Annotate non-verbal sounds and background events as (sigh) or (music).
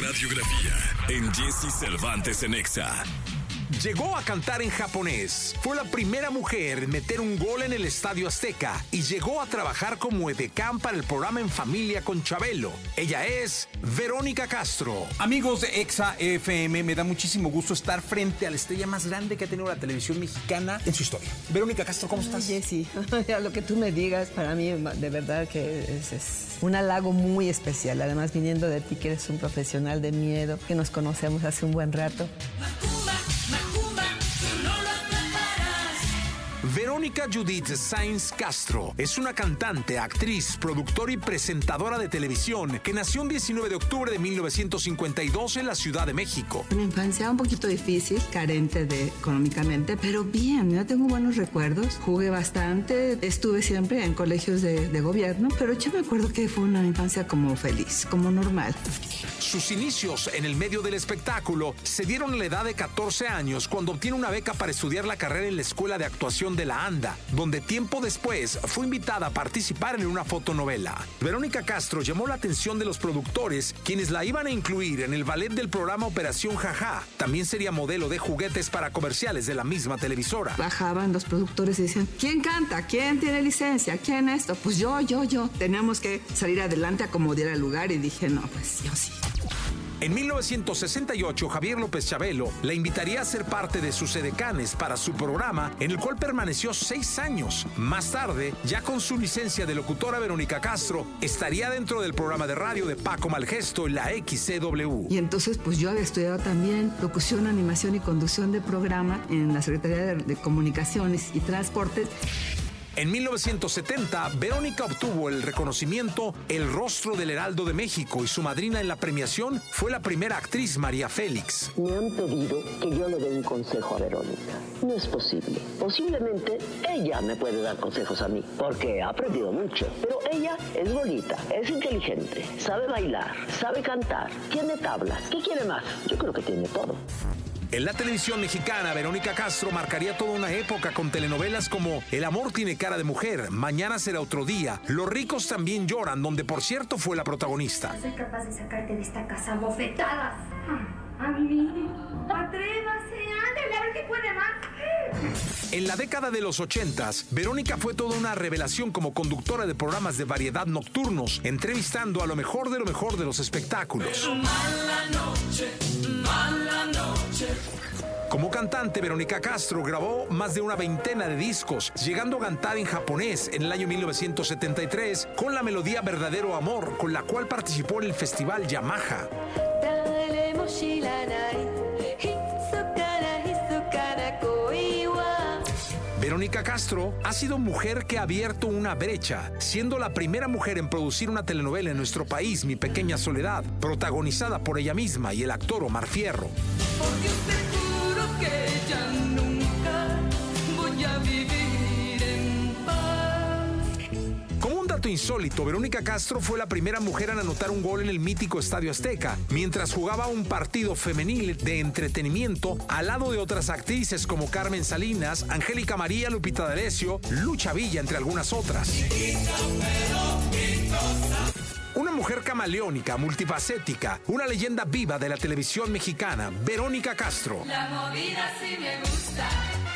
radiografía en Jesse Cervantes en Exa. Llegó a cantar en japonés. Fue la primera mujer en meter un gol en el Estadio Azteca y llegó a trabajar como edecán para el programa En Familia con Chabelo. Ella es Verónica Castro. Amigos de Exa FM, me da muchísimo gusto estar frente a la estrella más grande que ha tenido la televisión mexicana en su historia. Verónica Castro, ¿cómo estás? Jessy, (laughs) lo que tú me digas, para mí de verdad que es, es un halago muy especial. Además, viniendo de ti, que eres un profesional de miedo, que nos conocemos hace un buen rato. Verónica Judith Sainz Castro es una cantante, actriz, productora y presentadora de televisión que nació el 19 de octubre de 1952 en la Ciudad de México. Una infancia un poquito difícil, carente de económicamente, pero bien, yo tengo buenos recuerdos. Jugué bastante, estuve siempre en colegios de, de gobierno, pero yo me acuerdo que fue una infancia como feliz, como normal. Sus inicios en el medio del espectáculo se dieron a la edad de 14 años cuando obtiene una beca para estudiar la carrera en la Escuela de Actuación de la ANDA, donde tiempo después fue invitada a participar en una fotonovela. Verónica Castro llamó la atención de los productores, quienes la iban a incluir en el ballet del programa Operación Jaja. También sería modelo de juguetes para comerciales de la misma televisora. Bajaban los productores y decían, ¿quién canta? ¿Quién tiene licencia? ¿Quién esto? Pues yo, yo, yo. Teníamos que salir adelante a como diera el lugar y dije, no, pues yo sí. En 1968, Javier López Chabelo la invitaría a ser parte de sus edecanes para su programa, en el cual permaneció seis años. Más tarde, ya con su licencia de locutora Verónica Castro, estaría dentro del programa de radio de Paco Malgesto en la XCW. Y entonces, pues yo había estudiado también locución, animación y conducción de programa en la Secretaría de, Comunicaciones y Transportes. En 1970, Verónica obtuvo el reconocimiento El Rostro del Heraldo de México y su madrina en la premiación fue la primera actriz María Félix. Me han pedido que yo le dé un consejo a Verónica. No es posible. Posiblemente ella me puede dar consejos a mí, porque ha aprendido mucho. Pero ella es bonita, es inteligente, sabe bailar, sabe cantar, tiene tablas. ¿Qué quiere más? Yo creo que tiene todo. En la televisión mexicana, Verónica Castro marcaría toda una época con telenovelas como El amor tiene cara de mujer, Mañana será otro día, Los ricos también lloran, donde por cierto fue la protagonista. Soy capaz de sacarte de esta casa bofetadas. A mí, atrévase, ándale, a ver qué puede más. En la década de los 80, Verónica fue toda una revelación como conductora de programas de variedad nocturnos, entrevistando a lo mejor de lo mejor de los espectáculos. Mala noche, mala noche. Como cantante, Verónica Castro grabó más de una veintena de discos, llegando a cantar en japonés en el año 1973 con la melodía Verdadero Amor, con la cual participó en el festival Yamaha. Verónica Castro ha sido mujer que ha abierto una brecha, siendo la primera mujer en producir una telenovela en nuestro país, Mi Pequeña Soledad, protagonizada por ella misma y el actor Omar Fierro. Porque te juro que ya nunca insólito, Verónica Castro fue la primera mujer en anotar un gol en el mítico Estadio Azteca, mientras jugaba un partido femenil de entretenimiento al lado de otras actrices como Carmen Salinas, Angélica María, Lupita D'Alessio, Lucha Villa, entre algunas otras. Una mujer camaleónica, multifacética, una leyenda viva de la televisión mexicana, Verónica Castro. La movida sí me gusta.